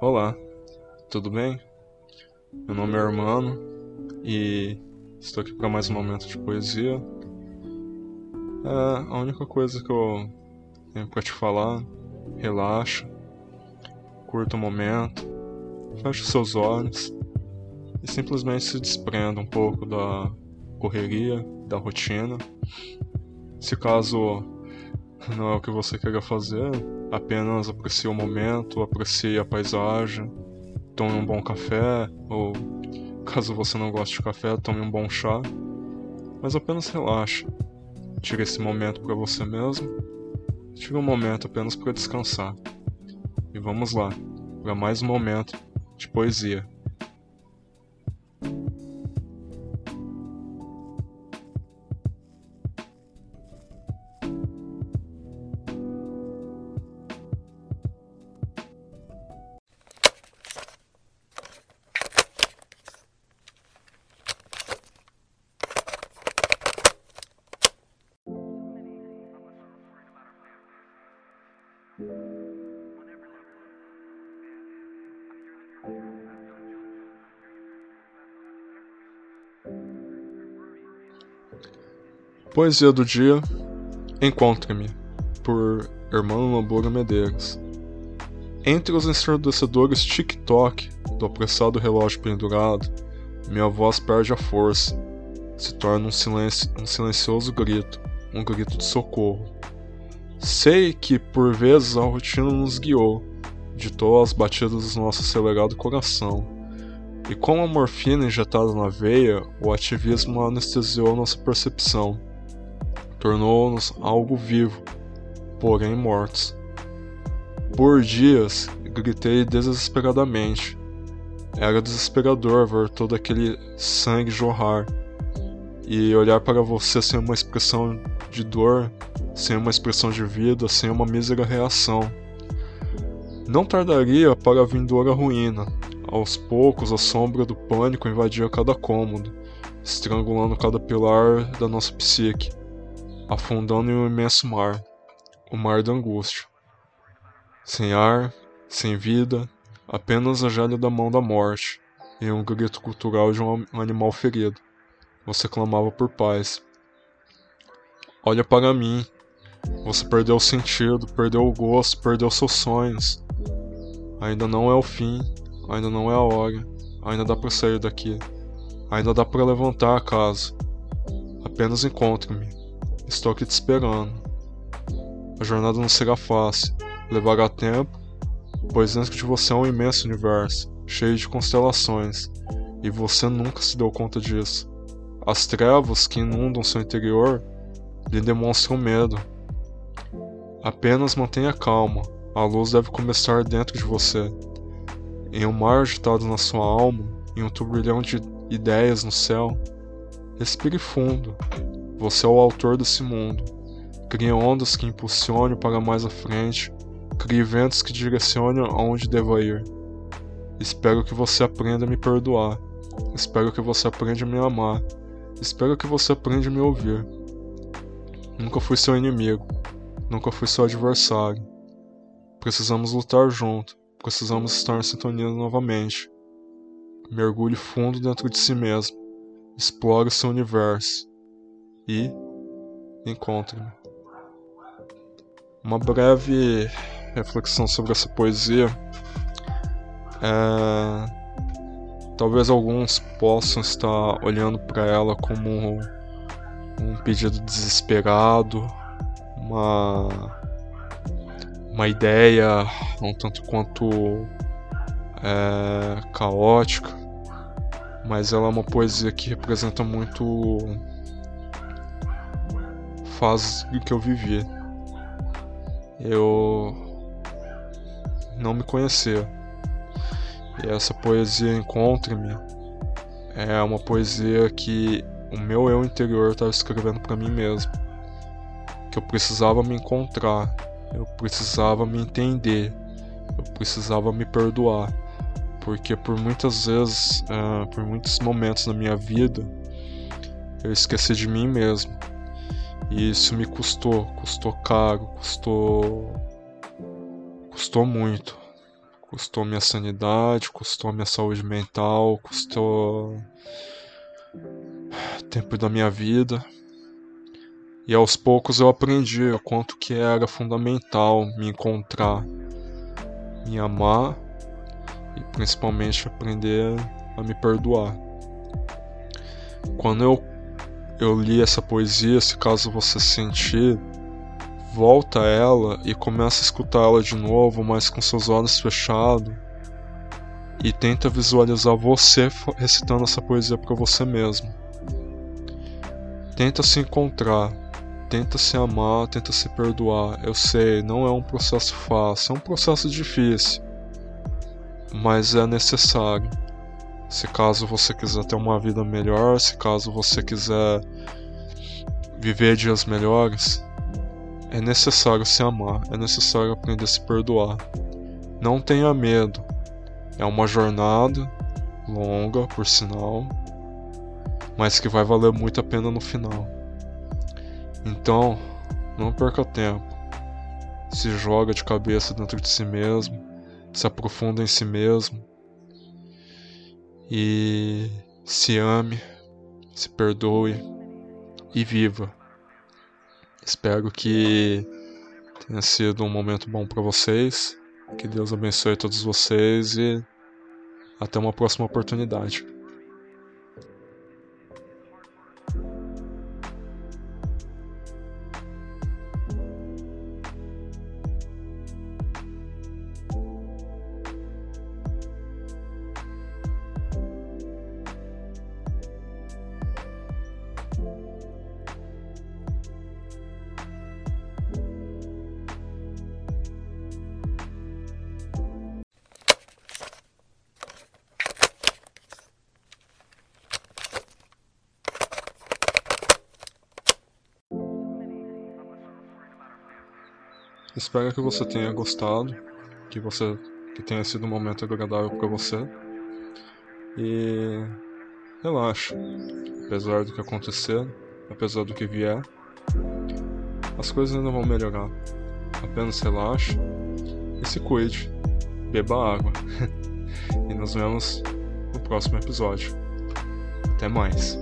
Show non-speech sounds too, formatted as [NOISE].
Olá, tudo bem? Meu nome é Hermano e estou aqui para mais um momento de poesia. É a única coisa que eu tenho para te falar. Relaxa, curta o momento, feche seus olhos e simplesmente se desprenda um pouco da correria, da rotina. Se caso não é o que você queira fazer, apenas aprecie o momento, aprecie a paisagem, tome um bom café, ou caso você não goste de café, tome um bom chá. Mas apenas relaxe. Tire esse momento para você mesmo. Tire um momento apenas para descansar. E vamos lá, para mais um momento de poesia. Poesia do dia Encontre-me, por Hermano Noboura Medeiros. Entre os ensurdecedores tic-toc do apressado relógio pendurado, minha voz perde a força, se torna um, silencio, um silencioso grito, um grito de socorro. Sei que por vezes a rotina nos guiou, ditou as batidas do nosso acelerado coração. E com a morfina injetada na veia, o ativismo anestesiou nossa percepção. Tornou-nos algo vivo, porém mortos. Por dias, gritei desesperadamente. Era desesperador ver todo aquele sangue jorrar e olhar para você sem uma expressão de dor, sem uma expressão de vida, sem uma mísera reação. Não tardaria para a vindoura ruína. Aos poucos, a sombra do pânico invadia cada cômodo, estrangulando cada pilar da nossa psique, afundando em um imenso mar o mar da angústia. Sem ar, sem vida, apenas a gélida mão da morte e um grito cultural de um animal ferido. Você clamava por paz. Olha para mim. Você perdeu o sentido, perdeu o gosto, perdeu seus sonhos. Ainda não é o fim, ainda não é a hora, ainda dá para sair daqui, ainda dá para levantar a casa. Apenas encontre-me. Estou aqui te esperando. A jornada não será fácil, levará tempo, pois dentro de você é um imenso universo, cheio de constelações, e você nunca se deu conta disso. As trevas que inundam seu interior lhe demonstram medo. Apenas mantenha calma, a luz deve começar dentro de você. Em um mar agitado na sua alma, em um turbilhão de ideias no céu, respire fundo. Você é o autor desse mundo. Crie ondas que impulsionem para mais à frente. Crie ventos que direcionem aonde deva ir. Espero que você aprenda a me perdoar. Espero que você aprenda a me amar. Espero que você aprenda a me ouvir. Nunca fui seu inimigo. Nunca fui seu adversário. Precisamos lutar junto. Precisamos estar em sintonia novamente. Mergulhe fundo dentro de si mesmo. Explore seu universo. E encontre-me. Uma breve reflexão sobre essa poesia. É... Talvez alguns possam estar olhando para ela como um pedido desesperado, uma uma ideia um tanto quanto é, caótica, mas ela é uma poesia que representa muito fases que eu vivi. Eu não me conhecia. E essa poesia Encontre-me é uma poesia que o meu eu interior estava escrevendo para mim mesmo. Que eu precisava me encontrar, eu precisava me entender, eu precisava me perdoar, porque por muitas vezes, uh, por muitos momentos na minha vida, eu esqueci de mim mesmo. E isso me custou, custou caro, custou. custou muito. Custou minha sanidade, custou minha saúde mental, custou tempo da minha vida. E aos poucos eu aprendi o quanto que era fundamental me encontrar, me amar e principalmente aprender a me perdoar. Quando eu, eu li essa poesia, se caso você sentir, volta a ela e começa a escutar ela de novo, mas com seus olhos fechados. E tenta visualizar você recitando essa poesia para você mesmo. Tenta se encontrar, tenta se amar, tenta se perdoar. Eu sei, não é um processo fácil, é um processo difícil, mas é necessário. Se caso você quiser ter uma vida melhor, se caso você quiser viver dias melhores, é necessário se amar, é necessário aprender a se perdoar. Não tenha medo. É uma jornada longa, por sinal, mas que vai valer muito a pena no final. Então, não perca tempo. Se joga de cabeça dentro de si mesmo, se aprofunda em si mesmo e se ame, se perdoe e viva. Espero que tenha sido um momento bom para vocês. Que Deus abençoe todos vocês e até uma próxima oportunidade. Espero que você tenha gostado, que você que tenha sido um momento agradável para você. E relaxa. Apesar do que acontecer, apesar do que vier, as coisas ainda vão melhorar. Apenas relaxe e se cuide. Beba água. [LAUGHS] e nos vemos no próximo episódio. Até mais.